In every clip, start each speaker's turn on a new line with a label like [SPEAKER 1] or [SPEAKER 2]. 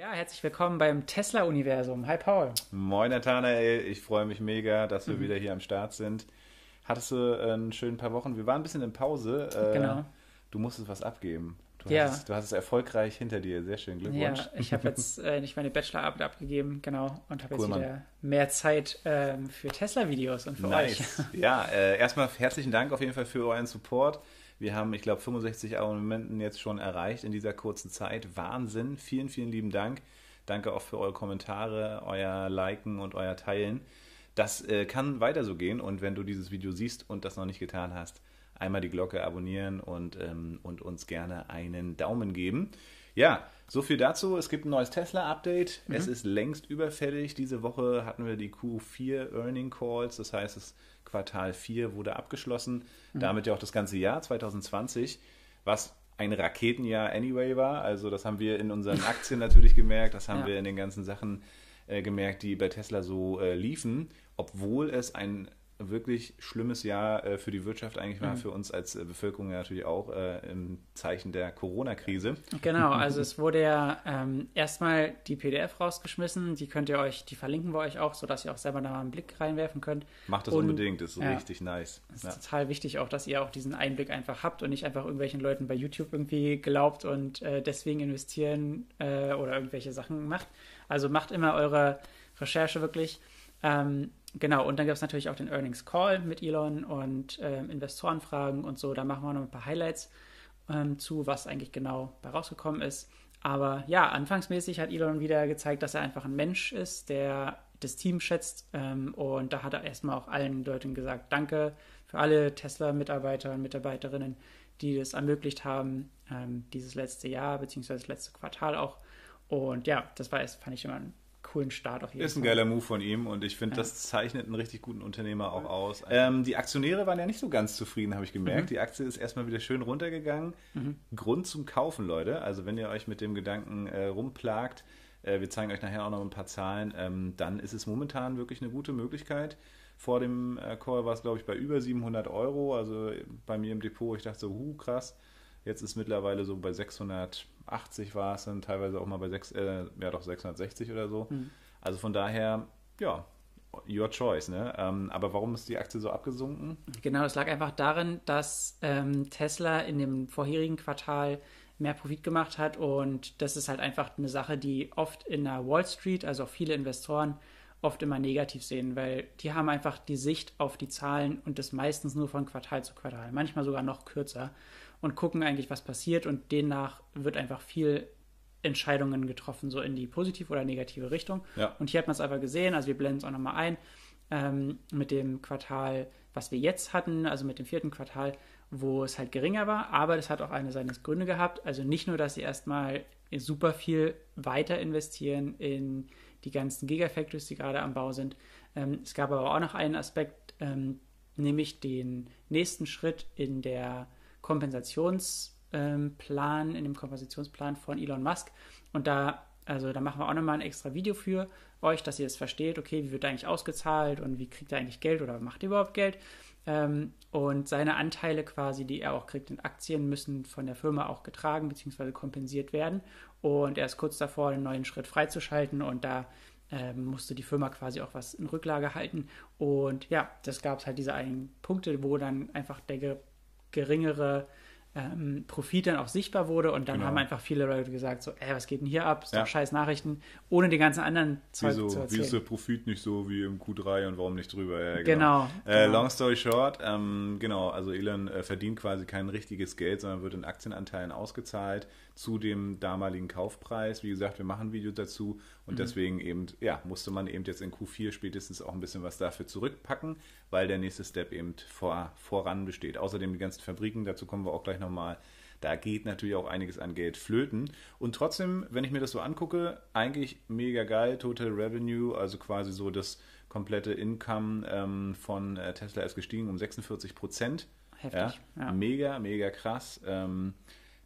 [SPEAKER 1] Ja, herzlich willkommen beim Tesla-Universum. Hi Paul.
[SPEAKER 2] Moin Nathanael, ich freue mich mega, dass wir mhm. wieder hier am Start sind. Hattest du einen schönen paar Wochen? Wir waren ein bisschen in Pause.
[SPEAKER 1] Äh, genau.
[SPEAKER 2] Du musstest was abgeben. Du,
[SPEAKER 1] ja.
[SPEAKER 2] hast, du hast es erfolgreich hinter dir. Sehr schön. Glückwunsch.
[SPEAKER 1] Ja, ich habe jetzt äh, nicht meine Bachelorarbeit abgegeben, genau, und habe cool, jetzt wieder Mann. mehr Zeit ähm, für Tesla-Videos und für
[SPEAKER 2] nice. euch. Ja, äh, erstmal herzlichen Dank auf jeden Fall für euren Support. Wir haben, ich glaube, 65 Abonnenten jetzt schon erreicht in dieser kurzen Zeit. Wahnsinn. Vielen, vielen lieben Dank. Danke auch für eure Kommentare, euer Liken und euer Teilen. Das äh, kann weiter so gehen und wenn du dieses Video siehst und das noch nicht getan hast, einmal die Glocke abonnieren und, ähm, und uns gerne einen Daumen geben. Ja, so viel dazu. Es gibt ein neues Tesla-Update. Mhm. Es ist längst überfällig. Diese Woche hatten wir die Q4 Earning Calls. Das heißt, das Quartal 4 wurde abgeschlossen. Mhm. Damit ja auch das ganze Jahr 2020, was ein Raketenjahr anyway war. Also das haben wir in unseren Aktien natürlich gemerkt. Das haben ja. wir in den ganzen Sachen äh, gemerkt, die bei Tesla so äh, liefen. Obwohl es ein wirklich schlimmes Jahr äh, für die Wirtschaft eigentlich war, mhm. für uns als äh, Bevölkerung ja natürlich auch äh, im Zeichen der Corona-Krise.
[SPEAKER 1] Genau, also es wurde ja ähm, erstmal die PDF rausgeschmissen, die könnt ihr euch, die verlinken wir euch auch, sodass ihr auch selber da mal einen Blick reinwerfen könnt.
[SPEAKER 2] Macht das und, unbedingt, das ist ja, richtig nice.
[SPEAKER 1] Es ist ja. total wichtig auch, dass ihr auch diesen Einblick einfach habt und nicht einfach irgendwelchen Leuten bei YouTube irgendwie glaubt und äh, deswegen investieren äh, oder irgendwelche Sachen macht. Also macht immer eure Recherche wirklich. Ähm, Genau, und dann gibt es natürlich auch den Earnings Call mit Elon und ähm, Investorenfragen und so. Da machen wir noch ein paar Highlights ähm, zu, was eigentlich genau bei rausgekommen ist. Aber ja, anfangsmäßig hat Elon wieder gezeigt, dass er einfach ein Mensch ist, der das Team schätzt. Ähm, und da hat er erstmal auch allen Leuten gesagt, danke für alle Tesla-Mitarbeiter und Mitarbeiterinnen, die das ermöglicht haben, ähm, dieses letzte Jahr, beziehungsweise das letzte Quartal auch. Und ja, das war, fand ich immer ein coolen Start auf jeden
[SPEAKER 2] Ist ein geiler Move von ihm und ich finde, ja. das zeichnet einen richtig guten Unternehmer auch aus. Ähm, die Aktionäre waren ja nicht so ganz zufrieden, habe ich gemerkt. Mhm. Die Aktie ist erstmal wieder schön runtergegangen. Mhm. Grund zum Kaufen, Leute. Also wenn ihr euch mit dem Gedanken äh, rumplagt, äh, wir zeigen euch nachher auch noch ein paar Zahlen, ähm, dann ist es momentan wirklich eine gute Möglichkeit. Vor dem äh, Call war es, glaube ich, bei über 700 Euro. Also bei mir im Depot, ich dachte so, huh, krass. Jetzt ist mittlerweile so bei 680 war es dann teilweise auch mal bei 6, äh, ja doch 660 oder so. Mhm. Also von daher, ja, your choice, ne? Ähm, aber warum ist die Aktie so abgesunken?
[SPEAKER 1] Genau, es lag einfach darin, dass ähm, Tesla in dem vorherigen Quartal mehr Profit gemacht hat und das ist halt einfach eine Sache, die oft in der Wall Street, also auch viele Investoren, oft immer negativ sehen, weil die haben einfach die Sicht auf die Zahlen und das meistens nur von Quartal zu Quartal, manchmal sogar noch kürzer und gucken eigentlich, was passiert und demnach wird einfach viel Entscheidungen getroffen, so in die positive oder negative Richtung.
[SPEAKER 2] Ja.
[SPEAKER 1] Und hier hat man es einfach gesehen, also wir blenden es auch nochmal ein, ähm, mit dem Quartal, was wir jetzt hatten, also mit dem vierten Quartal, wo es halt geringer war, aber das hat auch eine seine Gründe gehabt. Also nicht nur, dass sie erstmal super viel weiter investieren in die ganzen Gigafactories, die gerade am Bau sind. Ähm, es gab aber auch noch einen Aspekt, ähm, nämlich den nächsten Schritt in der Kompensationsplan, in dem Kompensationsplan von Elon Musk. Und da, also da machen wir auch nochmal ein extra Video für euch, dass ihr es das versteht, okay, wie wird eigentlich ausgezahlt und wie kriegt er eigentlich Geld oder macht er überhaupt Geld? Ähm, und seine Anteile quasi, die er auch kriegt in Aktien, müssen von der Firma auch getragen bzw. kompensiert werden. Und er ist kurz davor, einen neuen Schritt freizuschalten und da ähm, musste die Firma quasi auch was in Rücklage halten. Und ja, das gab es halt diese einen Punkte, wo dann einfach der geringere ähm, Profit dann auch sichtbar wurde und dann genau. haben einfach viele Leute gesagt, so, ey, was geht denn hier ab? Ist ja. scheiß Nachrichten, ohne die ganzen anderen
[SPEAKER 2] Zeug Wieso, zu erzählen. Wie ist der Profit nicht so wie im Q3 und warum nicht drüber?
[SPEAKER 1] Ja, genau.
[SPEAKER 2] genau. Äh, genau. long story short, ähm, genau, also Elon äh, verdient quasi kein richtiges Geld, sondern wird in Aktienanteilen ausgezahlt zu dem damaligen Kaufpreis. Wie gesagt, wir machen ein Video dazu und mhm. deswegen eben, ja, musste man eben jetzt in Q4 spätestens auch ein bisschen was dafür zurückpacken, weil der nächste Step eben vor, voran besteht. Außerdem die ganzen Fabriken, dazu kommen wir auch gleich nochmal. Da geht natürlich auch einiges an Geld flöten. Und trotzdem, wenn ich mir das so angucke, eigentlich mega geil. Total Revenue, also quasi so das komplette Income ähm, von äh, Tesla ist gestiegen um 46 Prozent.
[SPEAKER 1] Heftig.
[SPEAKER 2] Ja, ja. Mega, mega krass. Ähm,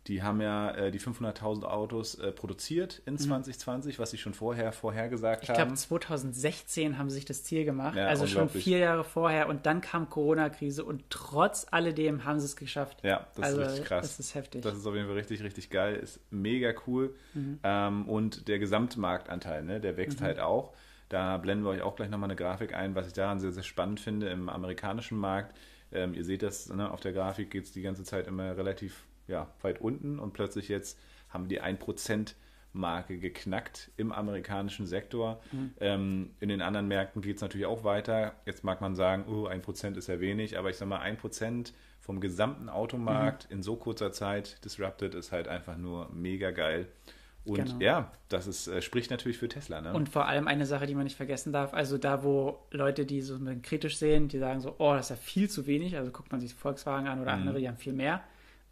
[SPEAKER 2] Die haben ja äh, die 500.000 Autos äh, produziert in 2020, was sie schon vorher vorhergesagt
[SPEAKER 1] Mhm. Ich glaube,
[SPEAKER 2] haben.
[SPEAKER 1] 2016 haben sie sich das Ziel gemacht.
[SPEAKER 2] Ja,
[SPEAKER 1] also schon vier Jahre vorher und dann kam Corona-Krise und trotz alledem haben sie es geschafft.
[SPEAKER 2] Ja, das
[SPEAKER 1] also,
[SPEAKER 2] ist richtig krass.
[SPEAKER 1] Das ist heftig.
[SPEAKER 2] Das ist auf jeden Fall richtig, richtig geil. Ist mega cool.
[SPEAKER 1] Mhm.
[SPEAKER 2] Ähm, und der Gesamtmarktanteil, ne, der wächst
[SPEAKER 1] Mhm.
[SPEAKER 2] halt auch. Da blenden wir euch auch gleich nochmal eine Grafik ein, was ich daran sehr, sehr spannend finde im amerikanischen Markt. Ähm, ihr seht das, ne, auf der Grafik geht es die ganze Zeit immer relativ ja, weit unten und plötzlich jetzt haben die 1% Marke geknackt im amerikanischen Sektor. Ähm, in den anderen Märkten geht es natürlich auch weiter. Jetzt mag man sagen, oh, 1% ist ja wenig, aber ich sag mal, 1% vom gesamten Automarkt in so kurzer Zeit disrupted ist halt einfach nur mega geil. Und
[SPEAKER 1] Genau.
[SPEAKER 2] ja, das ist, äh, spricht natürlich für Tesla. Ne?
[SPEAKER 1] Und vor allem eine Sache, die man nicht vergessen darf, also da, wo Leute, die so ein bisschen kritisch sehen, die sagen so, oh, das ist ja viel zu wenig, also guckt man sich Volkswagen an oder
[SPEAKER 2] Mhm.
[SPEAKER 1] andere, die haben viel mehr.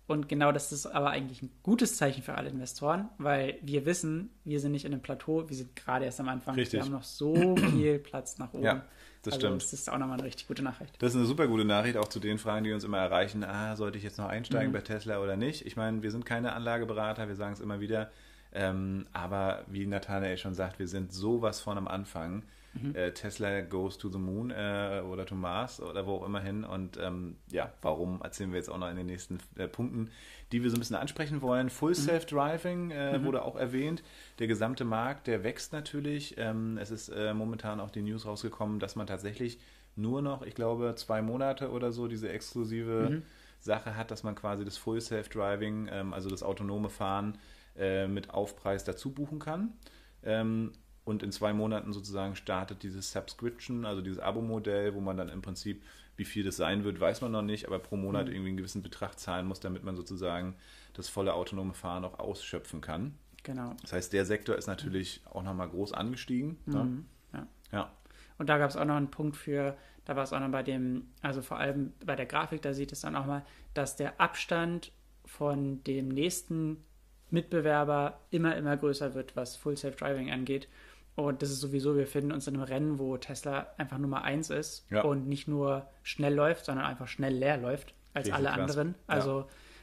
[SPEAKER 1] Und genau das ist aber eigentlich ein gutes Zeichen für alle Investoren, weil wir wissen, wir sind nicht in einem Plateau, wir sind gerade erst am Anfang.
[SPEAKER 2] Richtig.
[SPEAKER 1] Wir haben noch so viel Platz nach oben.
[SPEAKER 2] Ja, das
[SPEAKER 1] also
[SPEAKER 2] stimmt.
[SPEAKER 1] Das ist auch nochmal eine richtig gute Nachricht.
[SPEAKER 2] Das ist eine super gute Nachricht, auch zu den Fragen, die uns immer erreichen. Ah, sollte ich jetzt noch einsteigen
[SPEAKER 1] Mhm.
[SPEAKER 2] bei Tesla oder nicht? Ich meine, wir sind keine Anlageberater, wir sagen es immer wieder. Ähm, aber wie Nathanael schon sagt, wir sind sowas von am Anfang.
[SPEAKER 1] Mhm.
[SPEAKER 2] Äh, Tesla goes to the moon äh, oder to Mars oder wo auch immer hin. Und ähm, ja, warum erzählen wir jetzt auch noch in den nächsten äh, Punkten, die wir so ein bisschen ansprechen wollen. Full Self-Driving äh, wurde auch erwähnt. Der gesamte Markt, der wächst natürlich. Ähm, es ist äh, momentan auch die News rausgekommen, dass man tatsächlich nur noch, ich glaube, zwei Monate oder so diese exklusive Sache hat, dass man quasi das Full Self-Driving, ähm, also das autonome Fahren äh, mit Aufpreis dazu buchen kann. Und in zwei Monaten sozusagen startet dieses Subscription, also dieses Abo-Modell, wo man dann im Prinzip, wie viel das sein wird, weiß man noch nicht, aber pro Monat irgendwie einen gewissen Betrag zahlen muss, damit man sozusagen das volle autonome Fahren auch ausschöpfen kann.
[SPEAKER 1] Genau.
[SPEAKER 2] Das heißt, der Sektor ist natürlich auch nochmal groß angestiegen. Ne?
[SPEAKER 1] Mhm, ja.
[SPEAKER 2] Ja,
[SPEAKER 1] Und da gab es auch noch einen Punkt für, da war es auch noch bei dem, also vor allem bei der Grafik, da sieht es dann auch mal, dass der Abstand von dem nächsten Mitbewerber immer, immer größer wird, was Full Self-Driving angeht. Und das ist sowieso, wir finden uns in einem Rennen, wo Tesla einfach Nummer eins ist
[SPEAKER 2] Ja.
[SPEAKER 1] und nicht nur schnell läuft, sondern einfach schnell leer läuft als
[SPEAKER 2] Richtig
[SPEAKER 1] alle
[SPEAKER 2] krass.
[SPEAKER 1] anderen.
[SPEAKER 2] Ja.
[SPEAKER 1] Also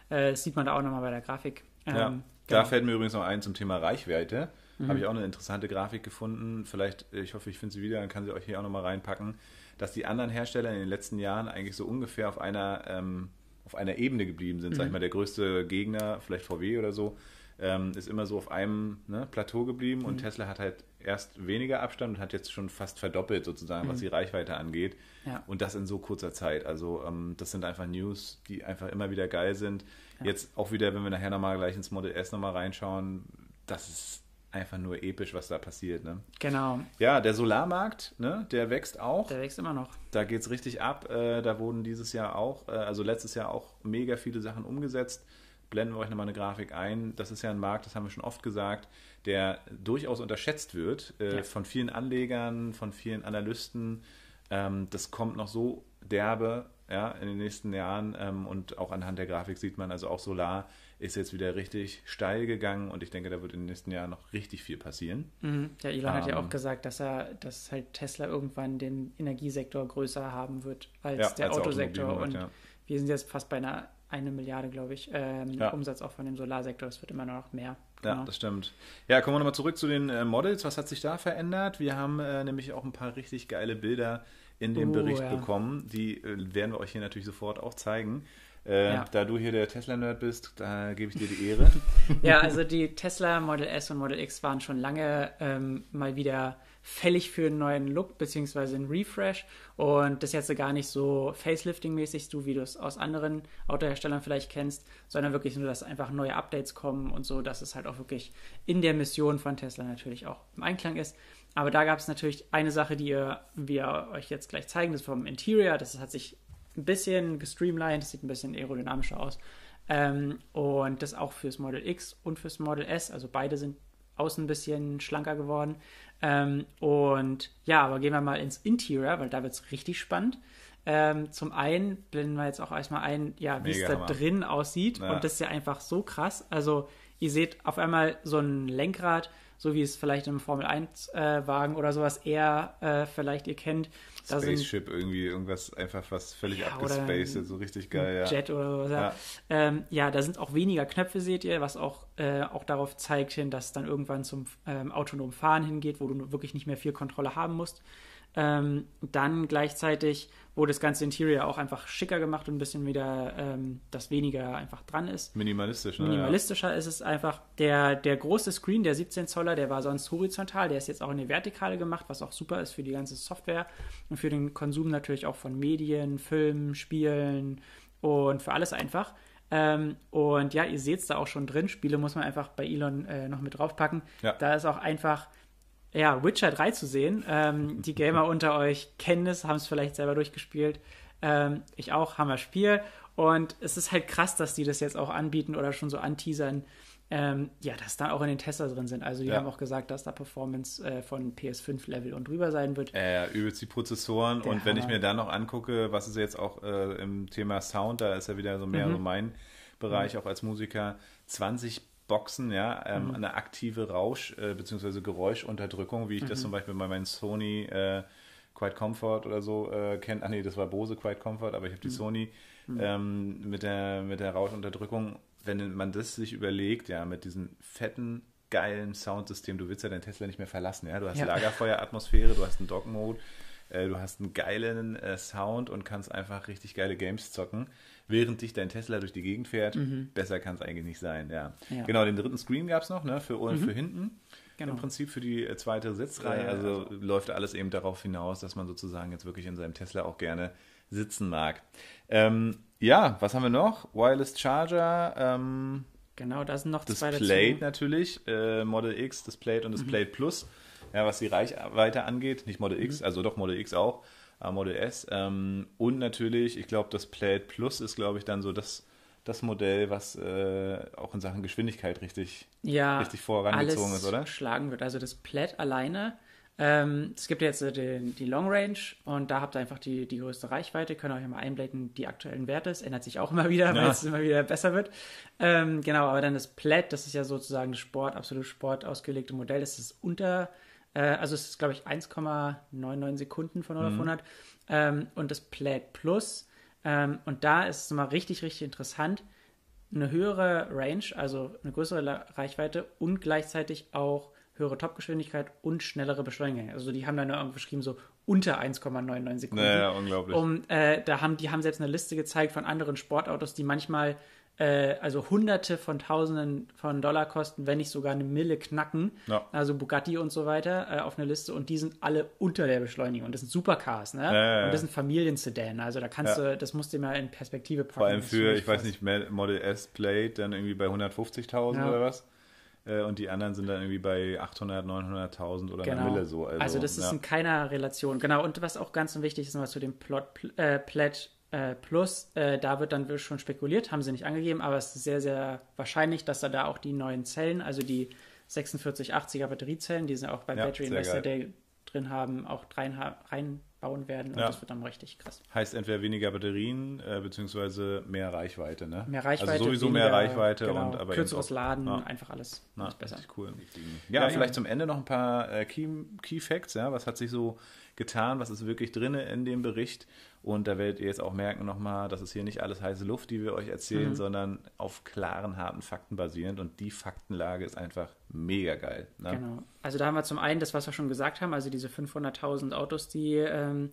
[SPEAKER 1] äh, das sieht man da auch nochmal bei der Grafik.
[SPEAKER 2] Ja,
[SPEAKER 1] Ähm,
[SPEAKER 2] da
[SPEAKER 1] genau.
[SPEAKER 2] fällt mir übrigens noch ein zum Thema Reichweite. Habe ich auch eine interessante Grafik gefunden. Vielleicht, äh, ich hoffe, ich finde sie wieder, dann kann sie euch hier auch nochmal reinpacken, dass die anderen Hersteller in den letzten Jahren eigentlich so ungefähr auf einer, ähm, auf einer Ebene geblieben sind. Sag ich mal, der größte Gegner, vielleicht VW oder so, ähm, ist immer so auf einem ne, Plateau geblieben und Tesla hat halt erst weniger Abstand und hat jetzt schon fast verdoppelt sozusagen, was die Reichweite angeht.
[SPEAKER 1] Ja.
[SPEAKER 2] Und das in so kurzer Zeit. Also ähm, das sind einfach News, die einfach immer wieder geil sind. Jetzt auch wieder, wenn wir nachher nochmal gleich ins Model S nochmal reinschauen, das ist einfach nur episch, was da passiert. Ne?
[SPEAKER 1] Genau,
[SPEAKER 2] Ja, der Solarmarkt, ne, der wächst auch.
[SPEAKER 1] der wächst immer noch.
[SPEAKER 2] Da geht es richtig ab. Äh, da wurden dieses Jahr auch, äh, also letztes Jahr auch mega viele Sachen umgesetzt. Blenden wir euch nochmal eine Grafik ein. Das ist ja ein Markt, das haben wir schon oft gesagt, der durchaus unterschätzt wird äh,
[SPEAKER 1] Ja.
[SPEAKER 2] von vielen Anlegern, von vielen Analysten. Ähm, das kommt noch so derbe ja, in den nächsten Jahren. Ähm, und auch anhand der Grafik sieht man, also auch Solar ist jetzt wieder richtig steil gegangen und ich denke, da wird in den nächsten Jahren noch richtig viel passieren.
[SPEAKER 1] Mhm. Ja, Elon hat ja
[SPEAKER 2] Ähm,
[SPEAKER 1] auch gesagt, dass er, dass halt Tesla irgendwann den Energiesektor größer haben wird als
[SPEAKER 2] Ja,
[SPEAKER 1] der
[SPEAKER 2] als
[SPEAKER 1] Autosektor. Und
[SPEAKER 2] ja.
[SPEAKER 1] wir sind jetzt fast bei einer eine Milliarde, glaube ich, ähm,
[SPEAKER 2] Ja.
[SPEAKER 1] Umsatz auch von dem Solarsektor. Es wird immer noch mehr.
[SPEAKER 2] Ja,
[SPEAKER 1] Genau.
[SPEAKER 2] das stimmt. Ja, kommen wir nochmal zurück zu den äh, Models. Was hat sich da verändert? Wir haben äh, nämlich auch ein paar richtig geile Bilder in dem
[SPEAKER 1] Oh,
[SPEAKER 2] Bericht
[SPEAKER 1] ja.
[SPEAKER 2] bekommen. Die äh, werden wir euch hier natürlich sofort auch zeigen. Äh,
[SPEAKER 1] Ja.
[SPEAKER 2] Da du hier der Tesla-Nerd bist, da gebe ich dir die Ehre.
[SPEAKER 1] Ja, also die Tesla Model S und Model X waren schon lange ähm, mal wieder fällig für einen neuen Look beziehungsweise einen Refresh und das jetzt gar nicht so Facelifting-mäßig, so wie du es aus anderen Autoherstellern vielleicht kennst, sondern wirklich nur, dass einfach neue Updates kommen und so, dass es halt auch wirklich in der Mission von Tesla natürlich auch im Einklang ist. Aber da gab es natürlich eine Sache, die ihr, wir euch jetzt gleich zeigen, das ist vom Interior, das hat sich ein bisschen gestreamlined, das sieht ein bisschen aerodynamischer aus. Ähm, und das auch fürs Model X und fürs Model S. Also beide sind außen ein bisschen schlanker geworden. Ähm, und ja, aber gehen wir mal ins Interior, weil da wird es richtig spannend. Ähm, zum einen blenden wir jetzt auch erstmal ein, ja, wie es da drin aussieht.
[SPEAKER 2] Ja.
[SPEAKER 1] Und das ist ja einfach so krass. Also ihr seht auf einmal so ein Lenkrad, so wie es vielleicht im Formel-1-Wagen äh, oder sowas eher äh, vielleicht ihr kennt.
[SPEAKER 2] Da Spaceship sind, irgendwie, irgendwas einfach was völlig ja, abgespaced, so richtig geil, ja.
[SPEAKER 1] Jet oder sowas, ja. Ja. Ähm, ja. da sind auch weniger Knöpfe, seht ihr, was auch, äh, auch darauf zeigt hin, dass es dann irgendwann zum ähm, autonomen Fahren hingeht, wo du wirklich nicht mehr viel Kontrolle haben musst. Ähm, dann gleichzeitig wurde das ganze Interior auch einfach schicker gemacht und ein bisschen wieder, ähm, das weniger einfach dran ist.
[SPEAKER 2] Minimalistisch, ne?
[SPEAKER 1] Minimalistischer ja. ist es einfach. Der, der große Screen, der 17 Zoller, der war sonst horizontal, der ist jetzt auch in die Vertikale gemacht, was auch super ist für die ganze Software und für den Konsum natürlich auch von Medien, Filmen, Spielen und für alles einfach. Ähm, und ja, ihr seht es da auch schon drin. Spiele muss man einfach bei Elon äh, noch mit draufpacken. Ja. Da ist auch einfach ja, Witcher 3 zu sehen. Ähm, die Gamer unter euch kennen es, haben es vielleicht selber durchgespielt. Ähm, ich auch, Hammer Spiel. Und es ist halt krass, dass die das jetzt auch anbieten oder schon so anteasern. Ähm, ja, dass da auch in den Tesla drin sind. Also die ja. haben auch gesagt, dass da Performance äh, von PS5-Level und drüber sein wird.
[SPEAKER 2] Äh, übelst die Prozessoren. Der und wenn Hammer. ich mir dann noch angucke, was ist jetzt auch äh, im Thema Sound, da ist ja wieder so mehr mhm. so mein Bereich, mhm. auch als Musiker, 20 Boxen, ja, ähm, mhm. eine aktive Rausch- äh, bzw. Geräuschunterdrückung, wie ich mhm. das zum Beispiel bei meinem Sony äh, Quiet Comfort oder so äh, kenne. Ach nee, das war Bose Quiet Comfort, aber ich habe die mhm. Sony mhm. ähm, mit der, mit der Rauschunterdrückung. Wenn man das sich überlegt, ja, mit diesem fetten, geilen Soundsystem, du willst ja deinen Tesla nicht mehr verlassen, ja. Du hast ja. Lagerfeueratmosphäre, du hast einen Dog-Mode, äh, du hast einen geilen äh, Sound und kannst einfach richtig geile Games zocken während dich dein Tesla durch die Gegend fährt. Mhm. Besser kann es eigentlich nicht sein, ja. ja. Genau, den dritten Screen gab es noch, ne, für, mhm. für hinten. Genau. Im Prinzip für die äh, zweite Sitzreihe. Ja, also, also läuft alles eben darauf hinaus, dass man sozusagen jetzt wirklich in seinem Tesla auch gerne sitzen mag. Ähm, ja, was haben wir noch? Wireless Charger. Ähm,
[SPEAKER 1] genau, da sind noch
[SPEAKER 2] das zwei Plate dazu. natürlich, äh, Model X, das Plate und das mhm. Plate Plus. Ja, was die Reichweite angeht, nicht Model X, mhm. also doch Model X auch. Model S. Ähm, und natürlich, ich glaube, das Plaid Plus ist, glaube ich, dann so das, das Modell, was äh, auch in Sachen Geschwindigkeit richtig,
[SPEAKER 1] ja,
[SPEAKER 2] richtig vorangezogen ist, oder?
[SPEAKER 1] schlagen wird. Also das Plaid alleine. Ähm, es gibt jetzt äh, die, die, Long Range und da habt ihr einfach die, die größte Reichweite. Könnt ihr euch mal einblenden, die aktuellen Werte. Es ändert sich auch immer wieder, weil es immer wieder besser wird. Ähm, genau, aber dann das Plaid, das ist ja sozusagen das Sport, absolut Sport ausgelegte Modell. Das ist unter äh, also es ist, glaube ich, 1,99 Sekunden von 0 auf 100. Mhm. Ähm, und das Plaid Plus. Ähm, und da ist es mal richtig, richtig interessant. Eine höhere Range, also eine größere Reichweite und gleichzeitig auch höhere Topgeschwindigkeit und schnellere Beschleunigung. Also die haben da nur irgendwo geschrieben, so unter 1,99 Sekunden.
[SPEAKER 2] Naja, unglaublich.
[SPEAKER 1] Um, äh, da haben, die haben selbst eine Liste gezeigt von anderen Sportautos, die manchmal äh, also Hunderte von Tausenden von Dollar kosten, wenn nicht sogar eine Mille knacken. Ja. Also Bugatti und so weiter äh, auf eine Liste und die sind alle unter der Beschleunigung. Und das sind Supercars, ne? Ja, ja, und das sind Familiensedan. Also da kannst du, das musst du mal in Perspektive packen.
[SPEAKER 2] Vor allem für, ich weiß nicht, Model S Plate dann irgendwie bei 150.000 oder was? Äh, und die anderen sind dann irgendwie bei 800, 900.000 oder genau. einer Mille so.
[SPEAKER 1] Also, also das ist in keiner Relation. Genau, und was auch ganz wichtig ist, nochmal zu dem Plot, äh, Pledge äh, plus, äh, da wird dann schon spekuliert, haben sie nicht angegeben, aber es ist sehr, sehr wahrscheinlich, dass da, da auch die neuen Zellen, also die 4680er Batteriezellen, die sie auch bei ja, Battery Investor Day drin haben, auch reinbauen werden und ja. das wird dann richtig krass.
[SPEAKER 2] Heißt entweder weniger Batterien äh, beziehungsweise mehr Reichweite, ne?
[SPEAKER 1] Mehr Reichweite. Also
[SPEAKER 2] sowieso weniger, mehr Reichweite genau, und
[SPEAKER 1] aber kürzeres Laden, ja. einfach alles,
[SPEAKER 2] alles besser. Cool. Ja, ja vielleicht zum Ende noch ein paar äh, Key, Key Facts, ja, was hat sich so getan, was ist wirklich drin in dem Bericht. Und da werdet ihr jetzt auch merken nochmal, das ist hier nicht alles heiße Luft, die wir euch erzählen, mhm. sondern auf klaren, harten Fakten basierend. Und die Faktenlage ist einfach mega geil. Ne?
[SPEAKER 1] Genau. Also da haben wir zum einen das, was wir schon gesagt haben, also diese 500.000 Autos, die ähm,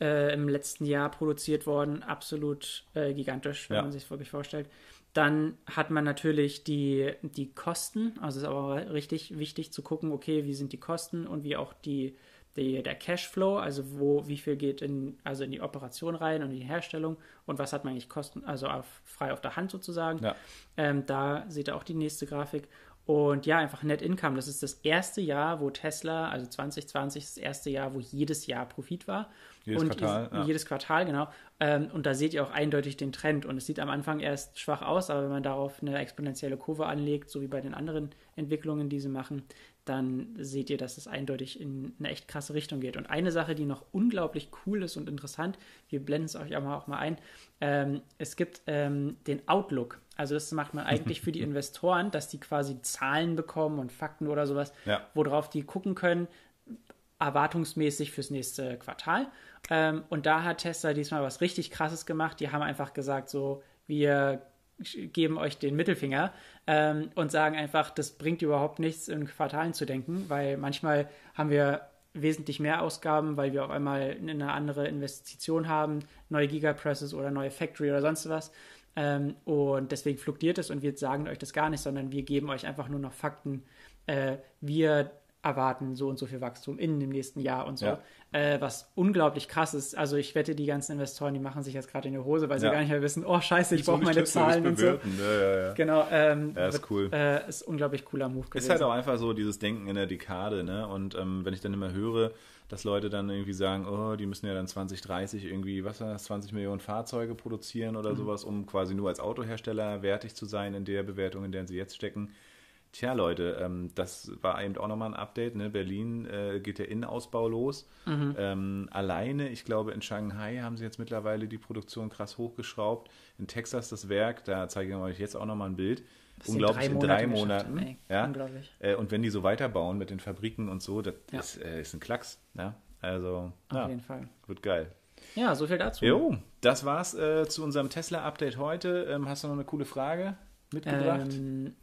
[SPEAKER 1] äh, im letzten Jahr produziert wurden, absolut äh, gigantisch, wenn ja. man sich wirklich vorstellt. Dann hat man natürlich die, die Kosten, also es ist aber richtig wichtig zu gucken, okay, wie sind die Kosten und wie auch die die, der Cashflow, also wo, wie viel geht in, also in die Operation rein und in die Herstellung und was hat man eigentlich Kosten, also auf, frei auf der Hand sozusagen. Ja. Ähm, da seht ihr auch die nächste Grafik. Und ja, einfach Net Income. Das ist das erste Jahr, wo Tesla, also 2020, das erste Jahr, wo jedes Jahr Profit war.
[SPEAKER 2] Jedes und Quartal.
[SPEAKER 1] Ja. Jedes Quartal, genau. Ähm, und da seht ihr auch eindeutig den Trend. Und es sieht am Anfang erst schwach aus, aber wenn man darauf eine exponentielle Kurve anlegt, so wie bei den anderen Entwicklungen, die sie machen, dann seht ihr, dass es eindeutig in eine echt krasse Richtung geht. Und eine Sache, die noch unglaublich cool ist und interessant, wir blenden es euch auch mal, auch mal ein, ähm, es gibt ähm, den Outlook. Also das macht man eigentlich für die Investoren, dass die quasi Zahlen bekommen und Fakten oder sowas,
[SPEAKER 2] Ja.
[SPEAKER 1] worauf die gucken können, erwartungsmäßig fürs nächste Quartal. Ähm, und da hat Tesla diesmal was richtig Krasses gemacht. Die haben einfach gesagt, so, wir geben euch den Mittelfinger ähm, und sagen einfach, das bringt überhaupt nichts, in Quartalen zu denken, weil manchmal haben wir wesentlich mehr Ausgaben, weil wir auf einmal eine andere Investition haben, neue Gigapresses oder neue Factory oder sonst was. Ähm, und deswegen fluktuiert es und wir sagen euch das gar nicht, sondern wir geben euch einfach nur noch Fakten. Äh, wir erwarten so und so viel Wachstum in dem nächsten Jahr und so,
[SPEAKER 2] Ja.
[SPEAKER 1] äh, was unglaublich krass ist. Also ich wette, die ganzen Investoren, die machen sich jetzt gerade in die Hose, weil sie
[SPEAKER 2] Ja.
[SPEAKER 1] gar nicht mehr wissen, oh scheiße, ich brauche meine Zahlen und so.
[SPEAKER 2] Ja, ja.
[SPEAKER 1] Genau, ähm,
[SPEAKER 2] Ja, ist
[SPEAKER 1] wird,
[SPEAKER 2] cool.
[SPEAKER 1] Äh, ist ein unglaublich cooler Move gewesen.
[SPEAKER 2] Ist halt auch einfach so dieses Denken in der Dekade, ne? Und ähm, wenn ich dann immer höre, dass Leute dann irgendwie sagen, oh, die müssen ja dann 2030 irgendwie, was war das, 20 Millionen Fahrzeuge produzieren oder sowas, um quasi nur als Autohersteller wertig zu sein in der Bewertung, in der sie jetzt stecken. Tja, Leute, ähm, das war eben auch nochmal ein Update. Ne? Berlin äh, geht der Innenausbau los. Ähm, alleine, ich glaube, in Shanghai haben sie jetzt mittlerweile die Produktion krass hochgeschraubt. In Texas das Werk, da zeige ich euch jetzt auch nochmal ein Bild.
[SPEAKER 1] Was sie
[SPEAKER 2] Unglaublich, in drei
[SPEAKER 1] geschafft
[SPEAKER 2] Monaten.
[SPEAKER 1] haben, ey.
[SPEAKER 2] ja?
[SPEAKER 1] Unglaublich.
[SPEAKER 2] Äh, und wenn die so weiterbauen mit den Fabriken und so, das
[SPEAKER 1] Ja.
[SPEAKER 2] ist, äh, ist ein Klacks. Ja? Also,
[SPEAKER 1] Auf
[SPEAKER 2] ja,
[SPEAKER 1] jeden Fall.
[SPEAKER 2] wird geil.
[SPEAKER 1] Ja, so viel dazu.
[SPEAKER 2] Jo, das war's äh, zu unserem Tesla-Update heute. Ähm, hast du noch eine coole Frage mitgebracht?
[SPEAKER 1] Ähm,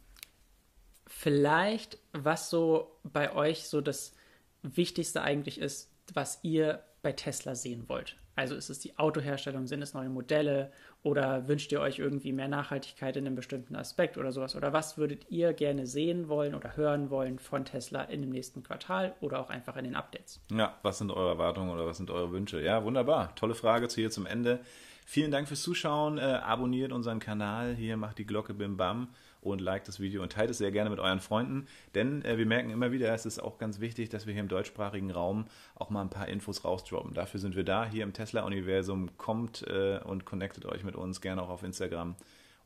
[SPEAKER 1] vielleicht, was so bei euch so das Wichtigste eigentlich ist, was ihr bei Tesla sehen wollt. Also ist es die Autoherstellung, sind es neue Modelle oder wünscht ihr euch irgendwie mehr Nachhaltigkeit in einem bestimmten Aspekt oder sowas? Oder was würdet ihr gerne sehen wollen oder hören wollen von Tesla in dem nächsten Quartal oder auch einfach in den Updates?
[SPEAKER 2] Ja, was sind eure Erwartungen oder was sind eure Wünsche? Ja, wunderbar. Tolle Frage zu hier zum Ende. Vielen Dank fürs Zuschauen. Äh, abonniert unseren Kanal. Hier macht die Glocke bim bam und liked das Video und teilt es sehr gerne mit euren Freunden. Denn äh, wir merken immer wieder, es ist auch ganz wichtig, dass wir hier im deutschsprachigen Raum auch mal ein paar Infos rausdroppen. Dafür sind wir da, hier im Tesla-Universum. Kommt äh, und connectet euch mit uns gerne auch auf Instagram.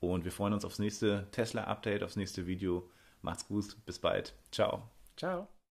[SPEAKER 2] Und wir freuen uns aufs nächste Tesla-Update, aufs nächste Video. Macht's gut, bis bald. Ciao.
[SPEAKER 1] Ciao.